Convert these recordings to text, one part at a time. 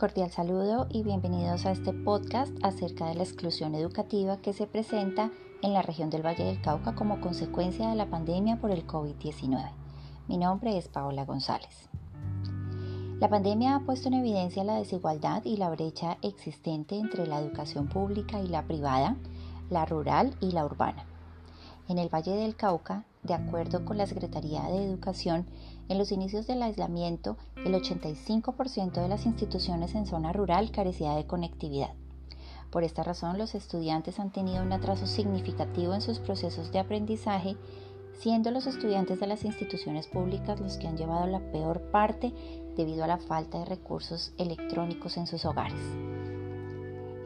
Cordial saludo y bienvenidos a este podcast acerca de la exclusión educativa que se presenta en la región del Valle del Cauca como consecuencia de la pandemia por el COVID-19. Mi nombre es Paola González. La pandemia ha puesto en evidencia la desigualdad y la brecha existente entre la educación pública y la privada, la rural y la urbana. En el Valle del Cauca, de acuerdo con la Secretaría de Educación, en los inicios del aislamiento, el 85% de las instituciones en zona rural carecía de conectividad. Por esta razón, los estudiantes han tenido un atraso significativo en sus procesos de aprendizaje, siendo los estudiantes de las instituciones públicas los que han llevado la peor parte debido a la falta de recursos electrónicos en sus hogares.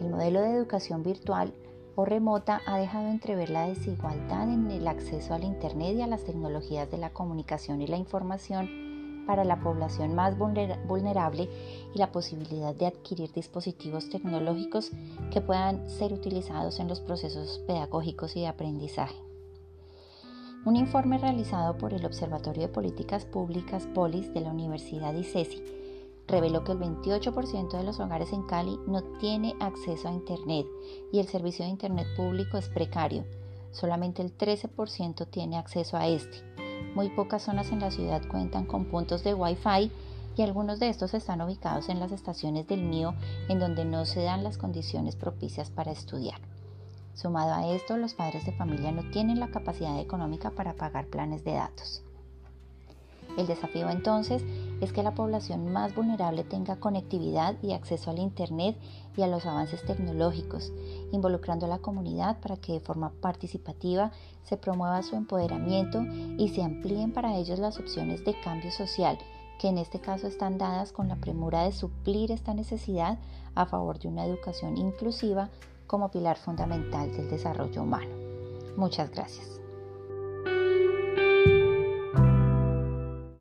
El modelo de educación virtual o remota ha dejado entrever la desigualdad en el acceso al Internet y a las tecnologías de la comunicación y la información para la población más vulnerable y la posibilidad de adquirir dispositivos tecnológicos que puedan ser utilizados en los procesos pedagógicos y de aprendizaje. Un informe realizado por el Observatorio de Políticas Públicas POLIS de la Universidad ICESI reveló que el 28% de los hogares en Cali no tiene acceso a Internet y el servicio de Internet público es precario. Solamente el 13% tiene acceso a este. Muy pocas zonas en la ciudad cuentan con puntos de Wi-Fi y algunos de estos están ubicados en las estaciones del mío en donde no se dan las condiciones propicias para estudiar. Sumado a esto, los padres de familia no tienen la capacidad económica para pagar planes de datos. El desafío entonces es que la población más vulnerable tenga conectividad y acceso al Internet y a los avances tecnológicos, involucrando a la comunidad para que de forma participativa se promueva su empoderamiento y se amplíen para ellos las opciones de cambio social, que en este caso están dadas con la premura de suplir esta necesidad a favor de una educación inclusiva como pilar fundamental del desarrollo humano. Muchas gracias.